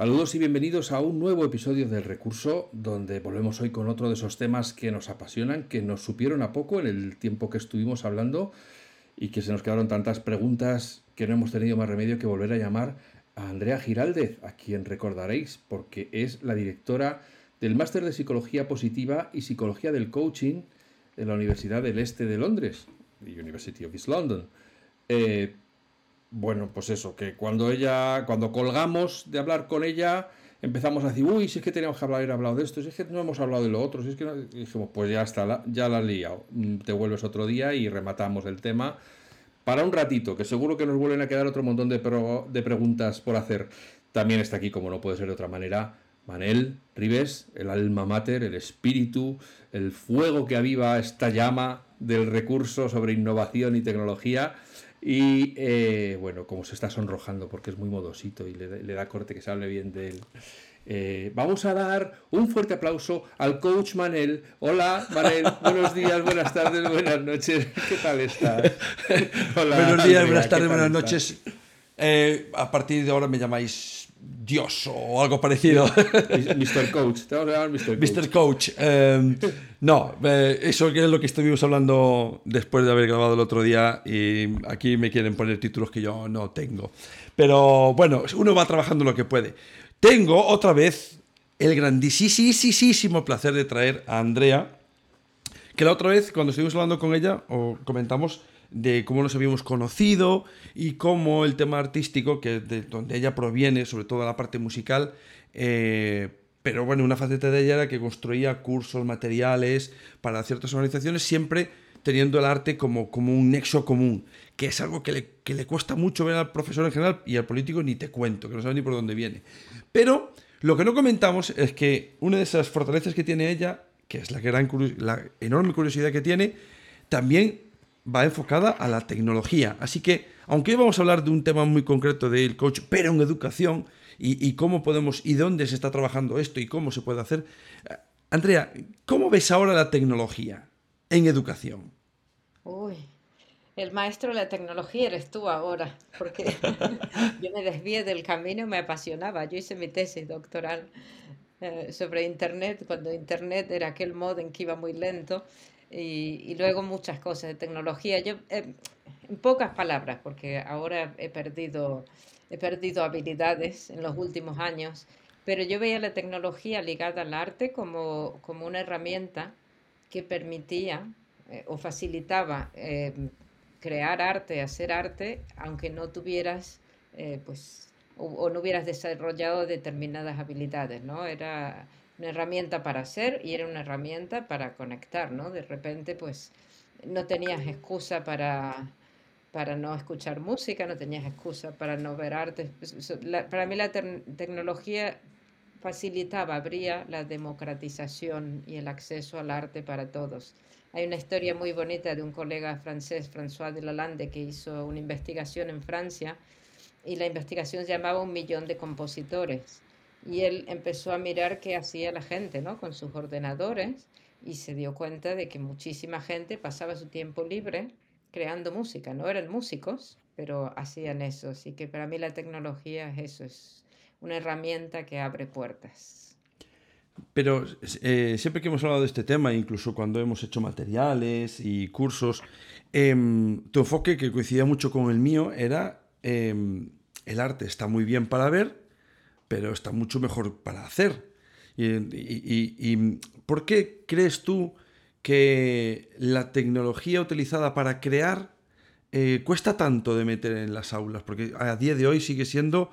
Saludos y bienvenidos a un nuevo episodio del Recurso, donde volvemos hoy con otro de esos temas que nos apasionan, que nos supieron a poco en el tiempo que estuvimos hablando y que se nos quedaron tantas preguntas que no hemos tenido más remedio que volver a llamar a Andrea Giraldez, a quien recordaréis porque es la directora del Máster de Psicología Positiva y Psicología del Coaching de la Universidad del Este de Londres, University of East London. Eh, bueno, pues eso, que cuando ella, cuando colgamos de hablar con ella, empezamos a decir, uy, si es que teníamos que hablar, hablado de esto, si es que no hemos hablado de lo otro, si es que no... dijimos, pues ya está, ya la has liado, mm, te vuelves otro día y rematamos el tema para un ratito, que seguro que nos vuelven a quedar otro montón de, de preguntas por hacer. También está aquí, como no puede ser de otra manera, Manel Rives, el alma mater, el espíritu, el fuego que aviva esta llama del recurso sobre innovación y tecnología. Y eh, bueno, como se está sonrojando porque es muy modosito y le, da corte que se hable bien de él. Eh, vamos a dar un fuerte aplauso al coach Manel. Hola, Manel. Buenos días, buenas tardes, buenas noches. ¿Qué tal estás? buenos días, buenas tardes, buenas noches. Eh, a partir de ahora me llamáis Dios o algo parecido. Mr. Coach, te vamos a llamar Mr. Coach. Mr. Coach. Em, no, eh, eso es lo que estuvimos hablando después de haber grabado el otro día y aquí me quieren poner títulos que yo no tengo. Pero bueno, uno va trabajando lo que puede. Tengo otra vez el grandísimo placer de traer a Andrea, que la otra vez cuando estuvimos hablando con ella o comentamos de cómo nos habíamos conocido y cómo el tema artístico, que de donde ella proviene, sobre todo la parte musical, eh, pero bueno, una faceta de ella era que construía cursos, materiales para ciertas organizaciones, siempre teniendo el arte como, como un nexo común, que es algo que le, que le cuesta mucho ver al profesor en general y al político ni te cuento, que no sabe ni por dónde viene. Pero lo que no comentamos es que una de esas fortalezas que tiene ella, que es la, gran, la enorme curiosidad que tiene, también va enfocada a la tecnología. Así que, aunque hoy vamos a hablar de un tema muy concreto del coach, pero en educación, y, cómo podemos, y dónde se está trabajando esto y cómo se puede hacer. Eh, Andrea, ¿cómo ves ahora la tecnología en educación? Uy, el maestro de la tecnología eres tú ahora, porque yo me desvié del camino, me apasionaba. Yo hice mi tesis doctoral eh, sobre Internet, cuando Internet era aquel modo en que iba muy lento y, luego muchas cosas de tecnología. Yo, eh, en pocas palabras, porque ahora he perdido, he perdido habilidades en los últimos años, pero yo veía la tecnología ligada al arte como, como una herramienta que permitía eh, o facilitaba eh, crear arte, hacer arte, aunque no tuvieras, pues, o, no hubieras desarrollado determinadas habilidades, ¿no? Era una herramienta para hacer y era una herramienta para conectar, ¿no? De repente, pues, no tenías excusa para, para no escuchar música, no tenías excusa para no ver arte. para mí la tecnología facilitaba, abría la democratización y el acceso al arte para todos. Hay una historia muy bonita de un colega francés, François de Lalande, que hizo una investigación en Francia y la investigación se llamaba Un millón de compositores y él empezó a mirar qué hacía la gente, ¿no? Con sus ordenadores y se dio cuenta de que muchísima gente pasaba su tiempo libre creando música. No eran músicos, pero hacían eso. Así que para mí la tecnología es eso, es una herramienta que abre puertas. Pero eh, siempre que hemos hablado de este tema, incluso cuando hemos hecho materiales y cursos, em, tu enfoque, que coincidía mucho con el mío, era em, el arte está muy bien para ver, pero está mucho mejor para hacer. Y, por qué crees tú que la tecnología utilizada para crear eh, cuesta tanto de meter en las aulas? Porque a día de hoy sigue siendo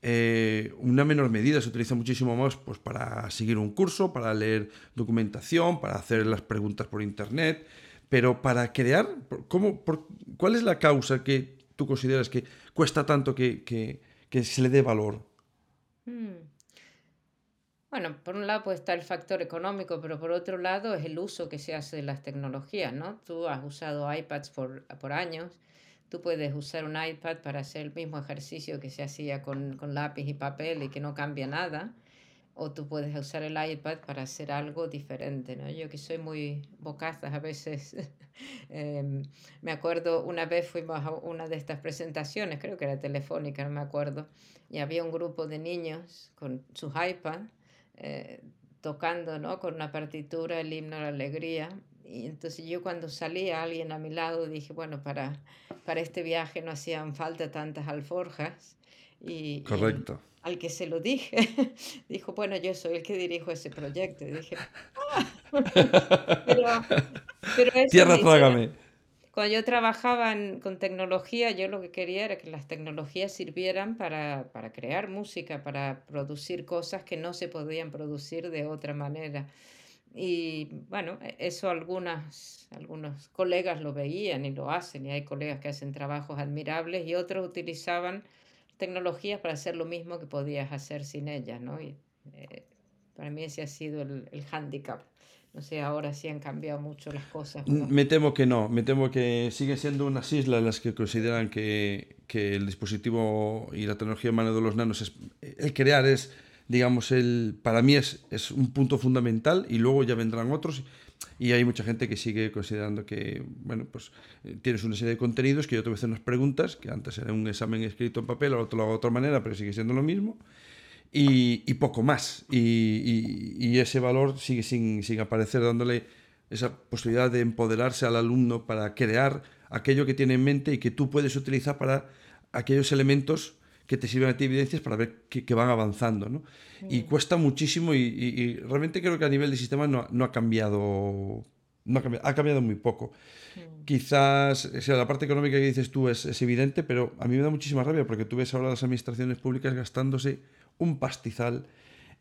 eh, una menor medida, se utiliza muchísimo más pues, para seguir un curso, para leer documentación, para hacer las preguntas por internet, pero para crear, ¿cómo, ¿cuál es la causa que tú consideras que cuesta tanto que se le dé valor? Mm. Bueno, por un lado puede estar el factor económico, pero por otro lado es el uso que se hace de las tecnologías, ¿no? Tú has usado iPads por, por años, tú puedes usar un iPad para hacer el mismo ejercicio que se hacía con, con lápiz y papel y que no cambia nada o tú puedes usar el iPad para hacer algo diferente, ¿no? Yo que soy muy bocazas a veces, em, me acuerdo una vez fuimos a una de estas presentaciones, creo que era telefónica, no me acuerdo, y había un grupo de niños con sus iPads eh, tocando, ¿no? Con una partitura el himno a la alegría. Y entonces yo cuando salía alguien a mi lado dije, bueno, para, para este viaje no hacían falta tantas alforjas. Y, Correcto al que se lo dije, dijo, bueno, yo soy el que dirijo ese proyecto. Y dije, ah". pero, Tierra, trágame. Cuando yo trabajaba con tecnología, yo lo que quería era que las tecnologías sirvieran para, para, crear música, para producir cosas que no se podían producir de otra manera. Y bueno, e, eso algunas, algunos colegas lo veían y lo hacen, y hay colegas que hacen trabajos admirables y otros utilizaban tecnologías para hacer lo mismo que podías hacer sin ellas, ¿no? Y, eh, para mí ese ha sido el, el hándicap. No sé, ahora sí han cambiado mucho las cosas. Me temo que no, me temo que siguen siendo unas islas las que consideran que, que el dispositivo y la tecnología en mano de los nanos es... El crear es, digamos, el, para mí es, es un punto fundamental y luego ya vendrán otros y hay mucha gente que sigue considerando que, bueno, pues eh, tienes una serie de contenidos que yo te voy a hacer preguntas, que antes era un examen escrito en papel, ahora lo hago de otra manera, pero sigue siendo lo mismo. Y, poco más. Y, y, y, ese valor sigue sin, sin aparecer, dándole esa posibilidad de empoderarse al alumno para crear aquello que tiene en mente y que tú puedes utilizar para aquellos elementos que te sirven a ti evidencias para ver que, que van avanzando. ¿no? Y cuesta muchísimo y, y, realmente creo que a nivel de sistema no, no ha cambiado. No ha cambiado, ha cambiado muy poco. Quizás, o sea, la parte económica que dices tú es, es, evidente, pero a mí me da muchísima rabia porque tú ves ahora las administraciones públicas gastándose un pastizal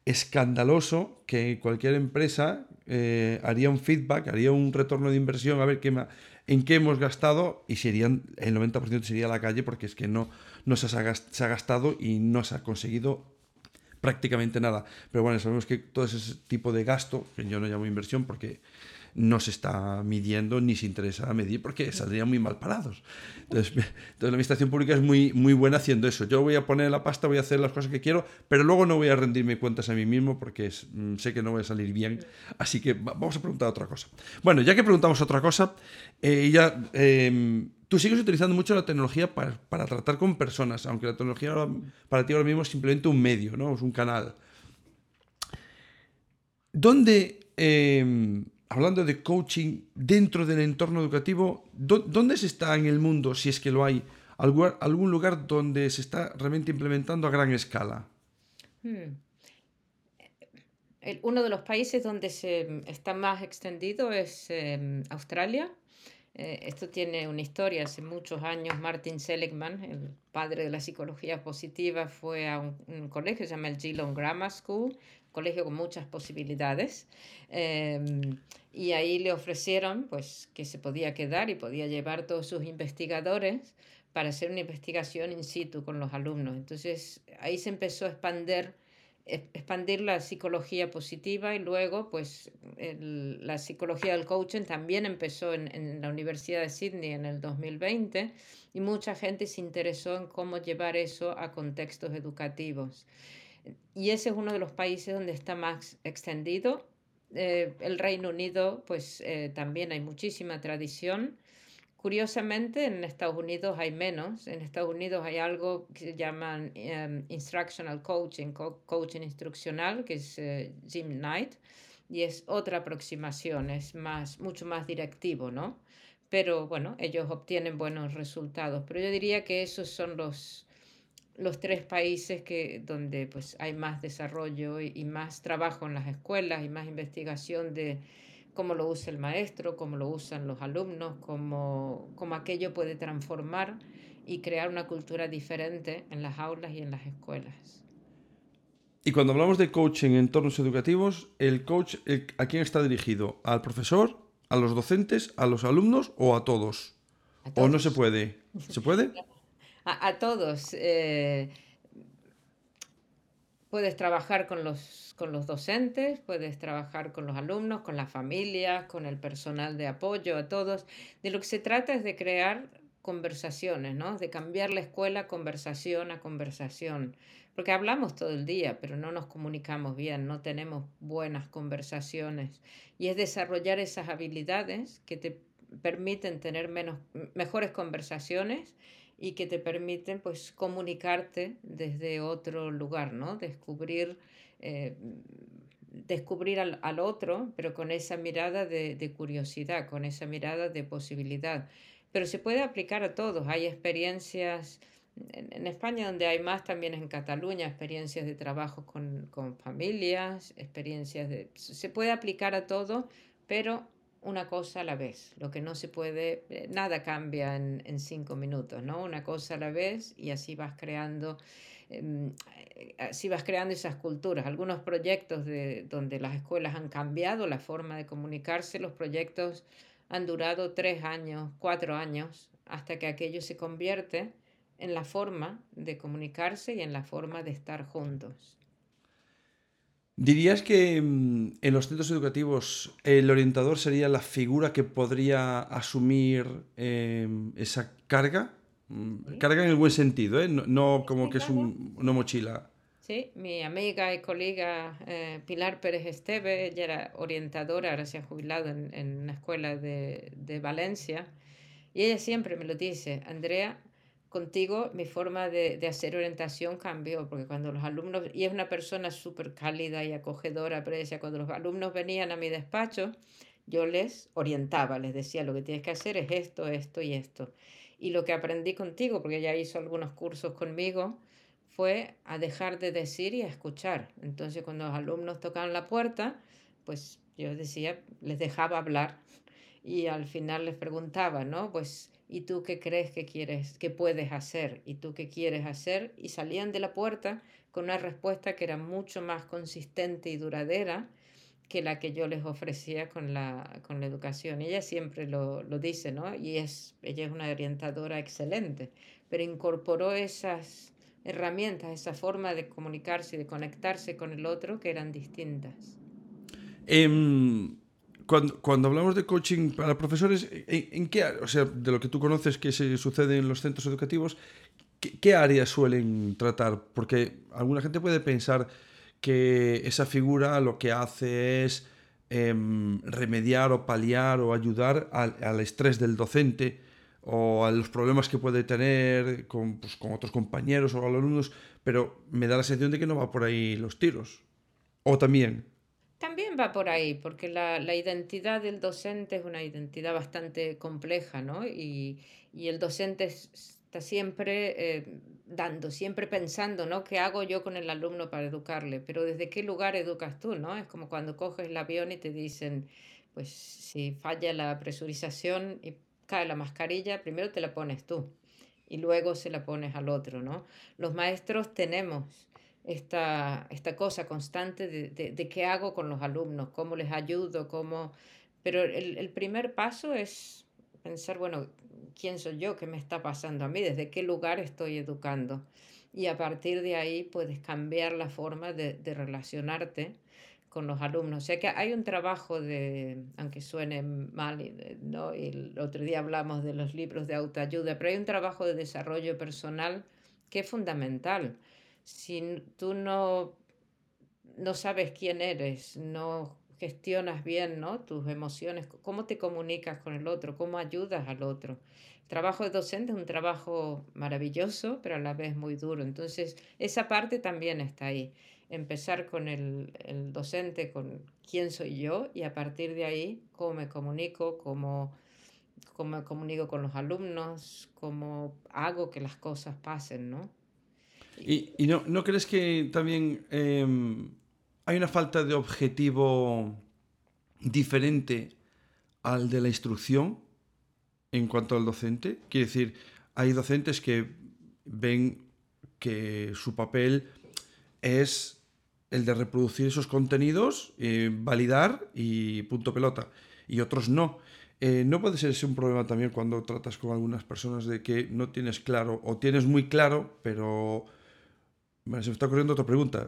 escandaloso que cualquier empresa eh, haría un feedback, haría un retorno de inversión a ver qué en qué hemos gastado y serían, el 90% sería a la calle porque es que no, no se, ha, se ha gastado y no se ha conseguido prácticamente nada. Pero bueno, sabemos que todo ese tipo de gasto, que yo no llamo inversión porque no se está midiendo ni se interesa medir porque saldrían muy mal parados. Entonces, entonces, la administración pública es muy, muy buena haciendo eso. Yo voy a poner la pasta, voy a hacer las cosas que quiero, pero luego no voy a rendirme cuentas a mí mismo porque mm, sé que no voy a salir bien. Así que vamos a preguntar otra cosa. Bueno, ya que preguntamos otra cosa, eh, ya... Eh, tú sigues utilizando mucho la tecnología para, para, tratar con personas, aunque la tecnología para ti ahora mismo es simplemente un medio, ¿no? Es un canal. ¿Dónde, eh, hablando de coaching dentro del entorno educativo, ¿dónde se está en el mundo, si es que lo hay, algún, lugar donde se está realmente implementando a gran escala? Hmm. uno de los países donde se está más extendido es eh, Australia eh, esto tiene una historia. Hace muchos años Martin Seligman, el padre de la psicología positiva, fue a un, colegio que se llama el Geelong Grammar School, colegio con muchas posibilidades. Em, y ahí le ofrecieron pues, que se podía quedar y podía llevar todos sus investigadores para hacer una investigación in situ con los alumnos. Entonces ahí se empezó a expandir expandir la psicología positiva y luego pues la psicología del coaching también empezó en, en, la Universidad de Sydney en el 2020 y mucha gente se interesó en cómo llevar eso a contextos educativos. Y ese es uno de los países donde está más extendido. Eh, el Reino Unido pues eh, también hay muchísima tradición Curiosamente, en Estados Unidos hay menos. En Estados Unidos hay algo que se llama em, instructional coaching, coaching instruccional, que es eh, Jim Knight, y es otra aproximación, es más, mucho más directivo, ¿no? Pero bueno, ellos obtienen buenos resultados. Pero yo diría que esos son los, los tres países que, donde pues, hay más desarrollo y más trabajo en las escuelas y más investigación de cómo lo usa el maestro, cómo lo usan los alumnos, cómo, cómo aquello puede transformar y crear una cultura diferente en las aulas y en las escuelas. Y cuando hablamos de coaching en entornos educativos, ¿el coach a quién está dirigido? ¿Al profesor? ¿A los docentes? ¿A los alumnos o a todos? ¿O no se puede? ¿Se puede? A, todos. Eh, puedes trabajar con los, con los docentes, puedes trabajar con los alumnos, con las familias, con el personal de apoyo, a todos. De lo que se trata es de crear conversaciones, ¿no? De cambiar la escuela conversación a conversación. Porque hablamos todo el día, pero no nos comunicamos bien, no tenemos buenas conversaciones. Y es desarrollar esas habilidades que te permiten tener menos, mejores conversaciones y que te permiten pues comunicarte desde otro lugar, ¿no? Descubrir, eh, descubrir al, al, otro, pero con esa mirada de, de, curiosidad, con esa mirada de posibilidad. Pero se puede aplicar a todos. Hay experiencias en, España donde hay más, también en Cataluña, experiencias de trabajo con, con familias, experiencias de... Se puede aplicar a todo, pero una cosa a la vez. Lo que no se puede, eh, nada cambia en, en cinco minutos, ¿no? Una cosa a la vez y así vas creando, eh, así vas creando esas culturas. Algunos proyectos de, donde las escuelas han cambiado la forma de comunicarse, los proyectos han durado tres años, cuatro años, hasta que aquello se convierte en la forma de comunicarse y en la forma de estar juntos. ¿Dirías que mm, en los centros educativos el orientador sería la figura que podría asumir eh, esa carga? Mm, carga en el buen sentido, ¿eh? no, no, como que es un, una mochila. Sí, mi amiga y colega eh, Pilar Pérez Esteve, ella era orientadora, ahora se ha jubilado en, en una escuela de, de Valencia, y ella siempre me lo dice, Andrea, contigo mi forma de, hacer orientación cambió, porque cuando los alumnos, y es una persona súper cálida y acogedora, pero decía, cuando los alumnos venían a mi despacho, yo les orientaba, les decía, lo que tienes que hacer es esto, esto y esto. Y lo que aprendí contigo, porque ella hizo algunos cursos conmigo, fue a dejar de decir y a escuchar. Entonces, cuando los alumnos tocaban la puerta, pues yo decía, les dejaba hablar y al final les preguntaba, ¿no? Pues ¿Y tú qué crees que quieres, que puedes hacer? ¿Y tú qué quieres hacer? Y salían de la puerta con una respuesta que era mucho más consistente y duradera que la que yo les ofrecía con la, con la educación. Ella siempre lo, lo dice, ¿no? Y es, ella es una orientadora excelente, pero incorporó esas herramientas, esa forma de comunicarse y de conectarse con el otro que eran distintas. Eh, cuando, cuando, hablamos de coaching para profesores, ¿en, ¿en, qué, o sea, de lo que tú conoces que se sucede en los centros educativos, ¿qué, qué áreas suelen tratar? Porque alguna gente puede pensar que esa figura lo que hace es eh, remediar o paliar o ayudar al, al, estrés del docente o a los problemas que puede tener con, pues, con otros compañeros o alumnos, pero me da la sensación de que no va por ahí los tiros. O también. También va por ahí, porque la, la, identidad del docente es una identidad bastante compleja, ¿no? Y, y el docente está siempre eh, dando, siempre pensando, ¿no? ¿Qué hago yo con el alumno para educarle? Pero ¿desde qué lugar educas tú, no? Es como cuando coges el avión y te dicen, pues si falla la presurización y cae la mascarilla, primero te la pones tú y luego se la pones al otro, ¿no? Los maestros tenemos esta, esta cosa constante de, de, qué hago con los alumnos, cómo les ayudo, cómo... Pero el, el, primer paso es pensar, bueno, ¿quién soy yo? ¿Qué me está pasando a mí? ¿Desde qué lugar estoy educando? Y a partir de ahí puedes cambiar la forma de, de relacionarte con los alumnos. O sea que hay un trabajo de, aunque suene mal, ¿no? El otro día hablamos de los libros de autoayuda, pero hay un trabajo de desarrollo personal que es fundamental si tú no, no sabes quién eres, no gestionas bien ¿no? tus emociones, cómo te comunicas con el otro, cómo ayudas al otro. El trabajo de docente es un trabajo maravilloso, pero a la vez muy duro. Entonces, esa parte también está ahí. Empezar con el, el docente, con quién soy yo, y a partir de ahí, cómo me comunico, cómo, cómo me comunico con los alumnos, cómo hago que las cosas pasen, ¿no? ¿Y, no, no, crees que también eh, hay una falta de objetivo diferente al de la instrucción en cuanto al docente? Quiere decir, hay docentes que ven que su papel es el de reproducir esos contenidos, eh, validar y punto pelota, y otros no. Eh, ¿No puede ser ese un problema también cuando tratas con algunas personas de que no tienes claro o tienes muy claro, pero se me está ocurriendo otra pregunta,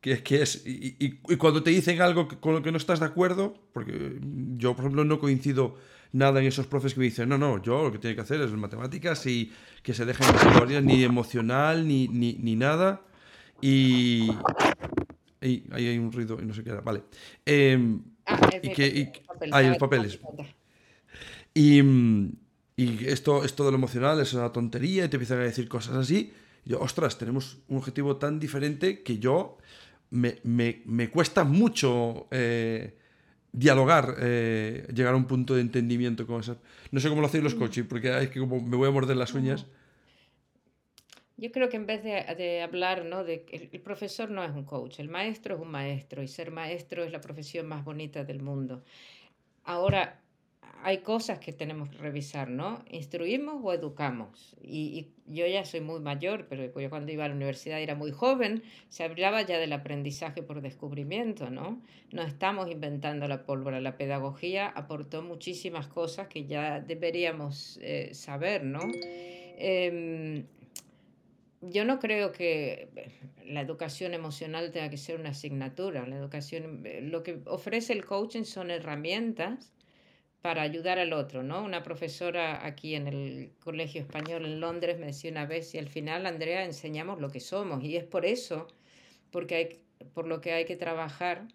que es, que es y, cuando te dicen algo con lo que no estás de acuerdo, porque yo, por ejemplo, no coincido nada en esos profes que me dicen, no, no, yo lo que tiene que hacer es matemáticas y que se dejen historias, ni emocional, ni, ni, ni nada. Y, ahí hay un ruido y no sé qué era. Vale. Em, ah, y que, hay los papeles. Y, y esto, esto de lo emocional es una tontería y te empiezan a decir cosas así. Y yo, ostras, tenemos un objetivo tan diferente que yo me, me, me cuesta mucho eh, dialogar, eh, llegar a un punto de entendimiento con eso. No sé cómo lo hacéis los mm. coaches, porque es que como me voy a morder las uñas. Yo creo que en vez de, hablar, ¿no? De el, el, profesor no es un coach, el maestro es un maestro y ser maestro es la profesión más bonita del mundo. Ahora, hay cosas que tenemos que revisar, ¿no? ¿Instruimos o educamos? Y, yo ya soy muy mayor, pero yo cuando iba a la universidad era muy joven, se hablaba ya del aprendizaje por descubrimiento, ¿no? No estamos inventando la pólvora, la pedagogía aportó muchísimas cosas que ya deberíamos eh, saber, ¿no? Em, yo no creo que eh, la educación emocional tenga que ser una asignatura. La educación, eh, lo que ofrece el coaching son herramientas para ayudar al otro, ¿no? Una profesora aquí en el Colegio Español en Londres me decía una vez, y al final, Andrea, enseñamos lo que somos, y es por eso, porque hay, por lo que hay que trabajar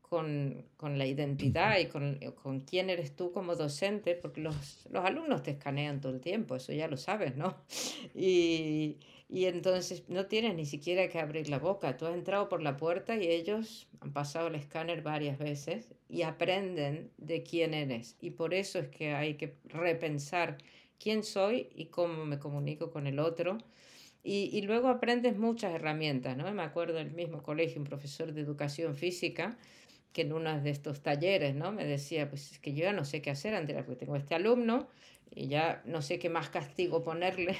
con, con la identidad y con, con, quién eres tú como docente, porque los, los alumnos te escanean todo el tiempo, eso ya lo sabes, ¿no? Y, y entonces no tienes ni siquiera que abrir la boca. Tú has entrado por la puerta y ellos han pasado el escáner varias veces y aprenden de quién eres. Y por eso es que hay que repensar quién soy y cómo me comunico con el otro. Y, y luego aprendes muchas herramientas, ¿no? Me acuerdo del mismo colegio, un profesor de educación física, que en uno de estos talleres, ¿no? Me decía, pues es que yo ya no sé qué hacer, Andrea, porque tengo este alumno y ya no sé qué más castigo ponerle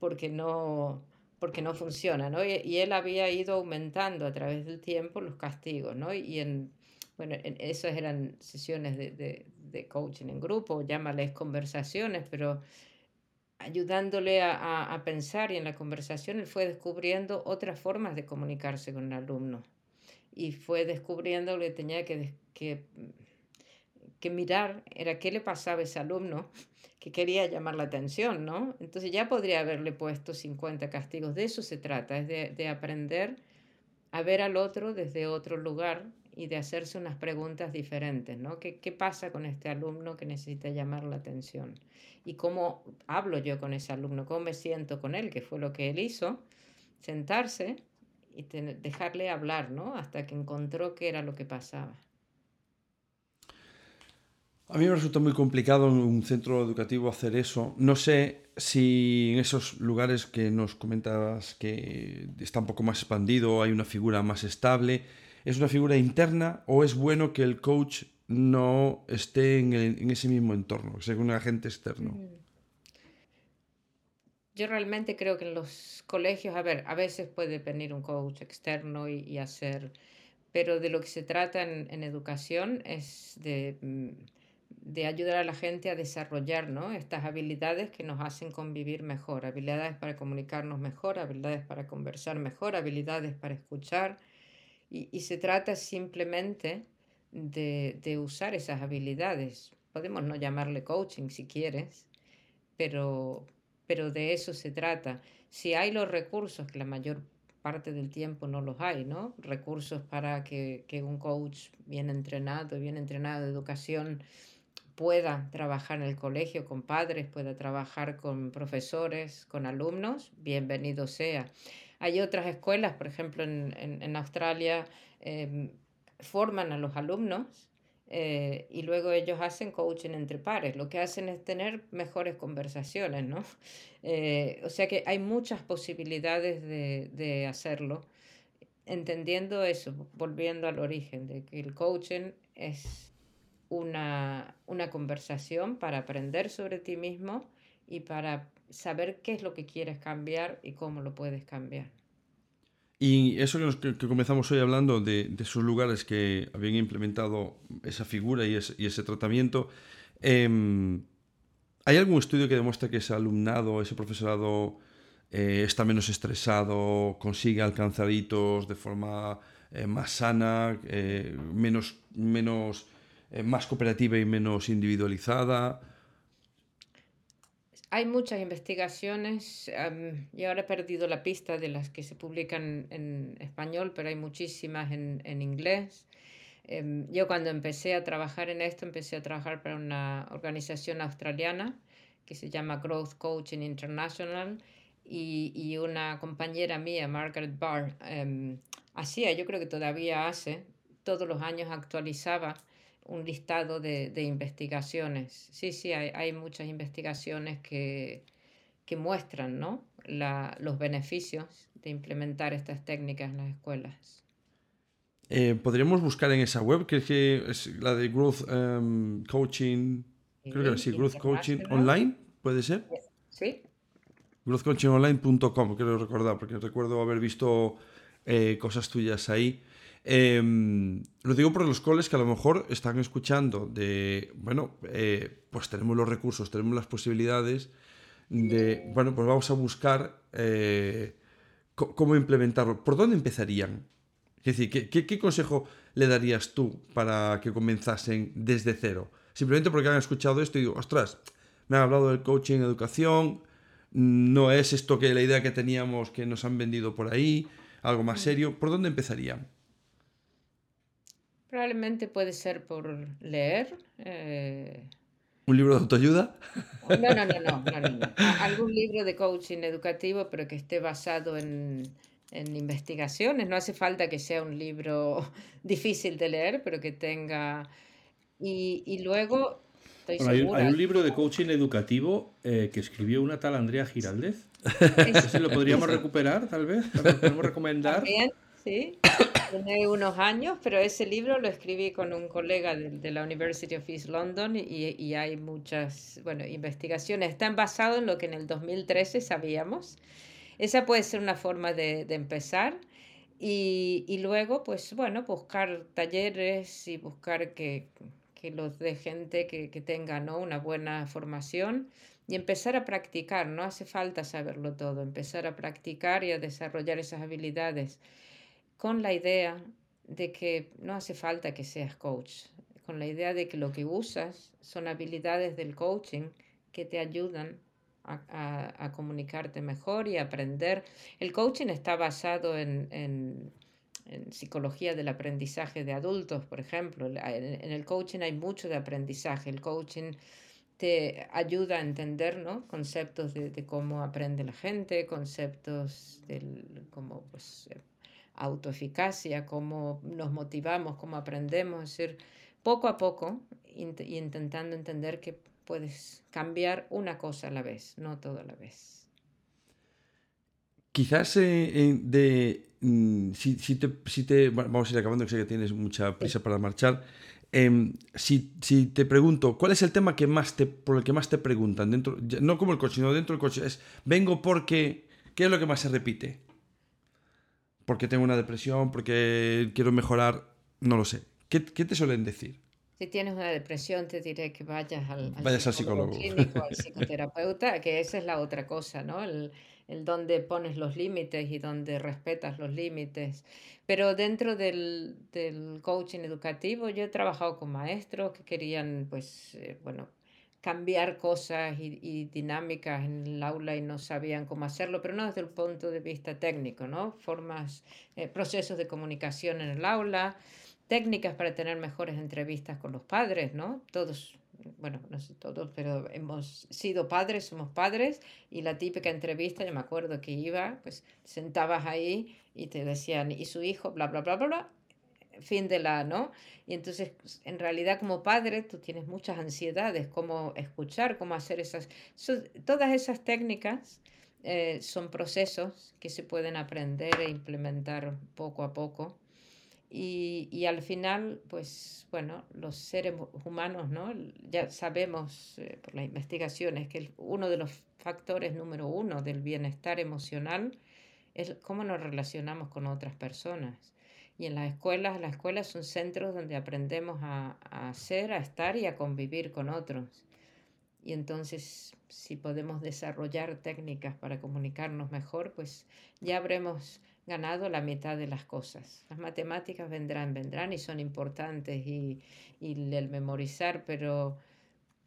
porque no, porque no funciona, ¿no? Y, él había ido aumentando a través del tiempo los castigos, ¿no? Y en, bueno, en esas eran sesiones de, de, de coaching en grupo, llámales conversaciones, pero ayudándole a, a, pensar y en la conversación él fue descubriendo otras formas de comunicarse con el alumno y fue descubriendo que tenía que, que, que mirar, era qué le pasaba a ese alumno que quería llamar la atención, ¿no? Entonces ya podría haberle puesto 50 castigos. De eso se trata, es de, de aprender a ver al otro desde otro lugar y de hacerse unas preguntas diferentes, ¿no? ¿Qué, ¿Qué, pasa con este alumno que necesita llamar la atención? ¿Y cómo hablo yo con ese alumno? ¿Cómo me siento con él? Que fue lo que él hizo, sentarse y dejarle hablar, ¿no? Hasta que encontró qué era lo que pasaba. A mí me resulta muy complicado en un centro educativo hacer eso. No sé si en esos lugares que nos comentabas que está un poco más expandido, hay una figura más estable, ¿es una figura interna o es bueno que el coach no esté en, ese mismo entorno, que sea un agente externo? Mm. Yo realmente creo que en los colegios, a ver, a veces puede venir un coach externo y, hacer, pero de lo que se trata en, educación es de mm, de ayudar a la gente a desarrollar ¿no? estas habilidades que nos hacen convivir mejor, habilidades para comunicarnos mejor, habilidades para conversar mejor, habilidades para escuchar. Y, y se trata simplemente de, de, usar esas habilidades. Podemos no llamarle coaching si quieres, pero, pero de eso se trata. Si hay los recursos, que la mayor parte del tiempo no los hay, ¿no? Recursos para que, que un coach bien entrenado, bien entrenado de educación, pueda trabajar en el colegio con padres, pueda trabajar con profesores, con alumnos, bienvenido sea. Hay otras escuelas, por ejemplo, en, en, Australia, em, forman a los alumnos eh, y luego ellos hacen coaching entre pares. Lo que hacen es tener mejores conversaciones, ¿no? Eh, o sea que hay muchas posibilidades de, de hacerlo, entendiendo eso, volviendo al origen, de que el coaching es una, una conversación para aprender sobre ti mismo y para saber qué es lo que quieres cambiar y cómo lo puedes cambiar. Y eso que, comenzamos hoy hablando de, de, esos lugares que habían implementado esa figura y ese, tratamiento, eh, ¿hay algún estudio que demuestre que ese alumnado, ese profesorado, eh, está menos estresado, consigue alcanzar hitos de forma eh, más sana, eh, menos, menos, más cooperativa y menos individualizada. Hay muchas investigaciones, y ahora he perdido la pista de las que se publican en español, pero hay muchísimas en, en inglés. Em, yo cuando empecé a trabajar en esto, empecé a trabajar para una organización australiana que se llama Growth Coaching International y, y una compañera mía, Margaret Barr, em, hacía, yo creo que todavía hace, todos los años actualizaba un listado de, de investigaciones. Sí, sí, hay, hay muchas investigaciones que, que muestran ¿no? La, los beneficios de implementar estas técnicas en las escuelas. Eh, podríamos buscar en esa web, que es la de Growth em, Coaching, creo que sí, Growth Coaching Online, ¿puede ser? Sí. growthcoachingonline.com, quiero recordar, porque recuerdo haber visto eh, cosas tuyas ahí. Em, lo digo por los coles que a lo mejor están escuchando de, bueno, eh, pues tenemos los recursos, tenemos las posibilidades de, bueno, pues vamos a buscar cómo implementarlo. ¿Por dónde empezarían? Es decir, ¿qué, consejo le darías tú para que comenzasen desde cero? Simplemente porque han escuchado esto y digo, ostras, me han hablado del coaching, educación, no es esto que la idea que teníamos que nos han vendido por ahí, algo más serio. ¿Por dónde empezarían? Probablemente puede ser por leer. Eh, ¿Un libro de autoayuda? No, no, no, no, no, no. Algún libro de coaching educativo, pero que esté basado en, en investigaciones. No hace falta que sea un libro difícil de leer, pero que tenga... Y, y luego... hay, un libro de coaching educativo eh, que escribió una tal Andrea Giraldez. ¿Ese lo podríamos recuperar, tal vez? ¿Lo podemos recomendar? También, sí. Tiene unos años, pero ese libro lo escribí con un colega de, de la University of East London y, y, hay muchas, bueno, investigaciones. Están basados en lo que en el 2013 sabíamos esa puede ser una forma de, empezar. Y, luego, pues bueno, buscar talleres y buscar que, los de gente que, tenga ¿no? una buena formación y empezar a practicar. No hace falta saberlo todo, empezar a practicar y a desarrollar esas habilidades con la idea de que no hace falta que seas coach, con la idea de que lo que usas son habilidades del coaching que te ayudan a, comunicarte mejor y aprender. El coaching está basado en, psicología del aprendizaje de adultos, por ejemplo. En, el coaching hay mucho de aprendizaje. El coaching te ayuda a entender ¿no? conceptos de, de cómo aprende la gente, conceptos del, como pues, autoeficacia, cómo nos motivamos, cómo aprendemos, es decir, poco a poco y intentando entender que puedes cambiar una cosa a la vez, no todo a la vez. Quizás eh, de, mm, si, te, vamos a ir acabando, que sé que tienes mucha prisa para marchar. Em, si, te pregunto, ¿cuál es el tema que más te, por el que más te preguntan? Dentro, no como el coche, sino dentro del coche. Es, vengo porque, ¿qué es lo que más se repite? Porque tengo una depresión, porque quiero mejorar, no lo sé. ¿Qué, qué te suelen decir? Si tienes una depresión, te diré que vayas al, vayas al psicólogo, clínico, al psicoterapeuta, que esa es la otra cosa, ¿no? El, el donde pones los límites y donde respetas los límites. Pero dentro del, del, coaching educativo, yo he trabajado con maestros que querían, pues, eh, bueno, cambiar cosas y, dinámicas en el aula y no sabían cómo hacerlo, pero no desde el punto de vista técnico, ¿no? Formas, eh, procesos de comunicación en el aula, técnicas para tener mejores entrevistas con los padres, ¿no? Todos, bueno, no sé todos, pero hemos sido padres, somos padres, y la típica entrevista, yo me acuerdo que iba, pues sentabas ahí y te decían, y su hijo, bla, bla, bla, bla, bla, fin de la, ¿no? Y entonces, en realidad, como padre, tú tienes muchas ansiedades, cómo escuchar, cómo hacer esas, todas esas técnicas. Eh, son procesos que se pueden aprender e implementar poco a poco y, y, al final, pues bueno, los seres humanos, ¿no? Ya sabemos eh, por las investigaciones que uno de los factores número uno del bienestar emocional es cómo nos relacionamos con otras personas. Y en las escuelas, las escuelas son centros donde aprendemos a, a ser, a estar y a convivir con otros. y entonces si podemos desarrollar técnicas para comunicarnos mejor, pues ya habremos ganado la mitad de las cosas. Las matemáticas vendrán, vendrán y son importantes y, el memorizar, pero,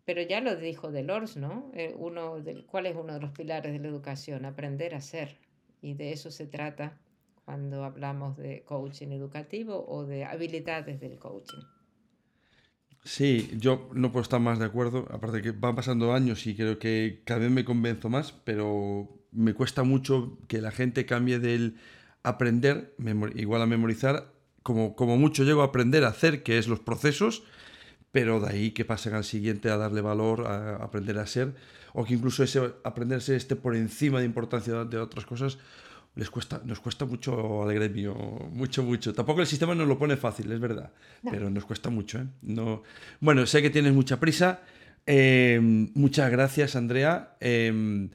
pero ya lo dijo Delors, ¿no? Eh, uno del, ¿Cuál es uno de los pilares de la educación? Aprender a ser. Y de eso se trata cuando hablamos de coaching educativo o de habilidades del coaching. Sí, yo no puedo estar más de acuerdo. Aparte que van pasando años y creo que cada vez me convenzo más, pero me cuesta mucho que la gente cambie del aprender, igual a memorizar, como, como mucho llego a aprender a hacer, que es los procesos, pero de ahí que pasen al siguiente a darle valor, a aprender a ser, o que incluso ese aprenderse esté por encima de importancia de otras cosas, les cuesta, nos cuesta mucho al gremio, mucho, mucho. Tampoco el sistema nos lo pone fácil, es verdad, pero nos cuesta mucho. ¿eh? No... Bueno, sé que tienes mucha prisa. Em, muchas gracias, Andrea. Em,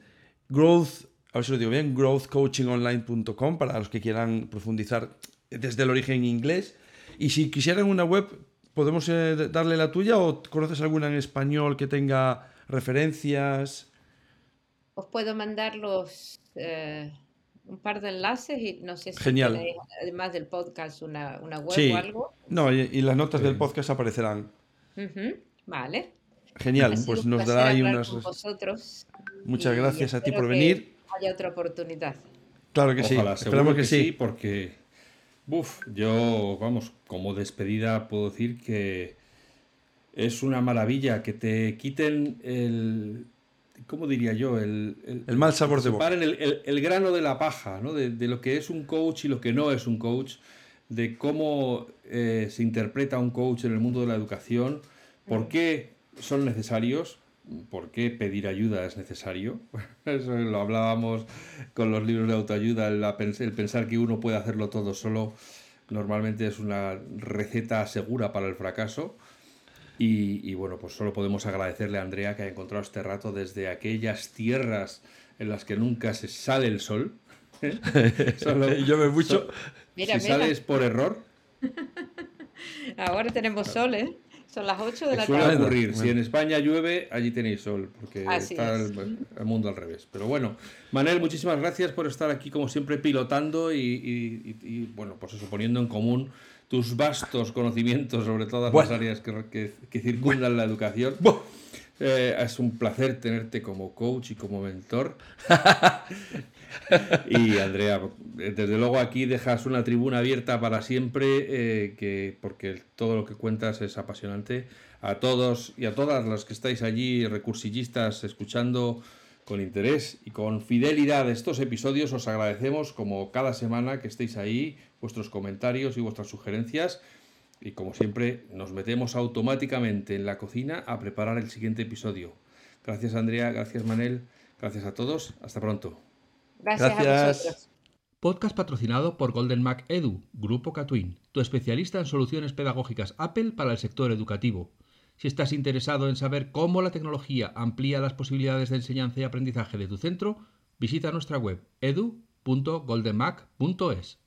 growth, a ver si lo digo bien, growthcoachingonline.com para los que quieran profundizar desde el origen inglés. Y si quisieran una web, ¿podemos eh, darle la tuya o conoces alguna en español que tenga referencias? Os puedo mandar los... Eh, un par de enlaces y no sé si Genial. tenéis, además del podcast, una, una web o algo. No, y, las notas del podcast aparecerán. Vale. Genial, pues nos dará ahí unas. Vosotros Muchas gracias a ti por venir. Haya otra oportunidad. Claro que sí, esperamos que, sí. Porque, uf, yo, vamos, como despedida puedo decir que es una maravilla que te quiten el, ¿cómo diría yo? El, el, mal sabor de boca. El, el, grano de la paja, ¿no? De, lo que es un coach y lo que no es un coach, de cómo eh, se interpreta un coach en el mundo de la educación, por qué son necesarios, por qué pedir ayuda es necesario. Eso lo hablábamos con los libros de autoayuda, el pensar que uno puede hacerlo todo solo normalmente es una receta segura para el fracaso. Y, bueno, pues solo podemos agradecerle a Andrea que ha encontrado este rato desde aquellas tierras en las que nunca se sale el sol. ¿eh? Yo me mucho. si sales por error. Ahora tenemos sol, ¿eh? Son las 8 de la tarde. Suele ocurrir. Si en España llueve, allí tenéis sol, porque está el, mundo al revés. Pero bueno, Manel, muchísimas gracias por estar aquí, como siempre, pilotando y, bueno, pues eso, poniendo en común tus vastos conocimientos sobre todas las áreas que, circundan la educación. Eh, es un placer tenerte como coach y como mentor. y Andrea, desde luego aquí dejas una tribuna abierta para siempre, eh, que, porque todo lo que cuentas es apasionante. A todos y a todas las que estáis allí, recursillistas, escuchando con interés y con fidelidad estos episodios, os agradecemos como cada semana que estéis ahí vuestros comentarios y vuestras sugerencias. Y como siempre, nos metemos automáticamente en la cocina a preparar el siguiente episodio. Gracias Andrea, gracias Manel, gracias a todos, hasta pronto. Gracias, a vosotros. Podcast patrocinado por Golden Mac Edu, Grupo Catwin, tu especialista en soluciones pedagógicas Apple para el sector educativo. Si estás interesado en saber cómo la tecnología amplía las posibilidades de enseñanza y aprendizaje de tu centro, visita nuestra web edu.goldenmac.es.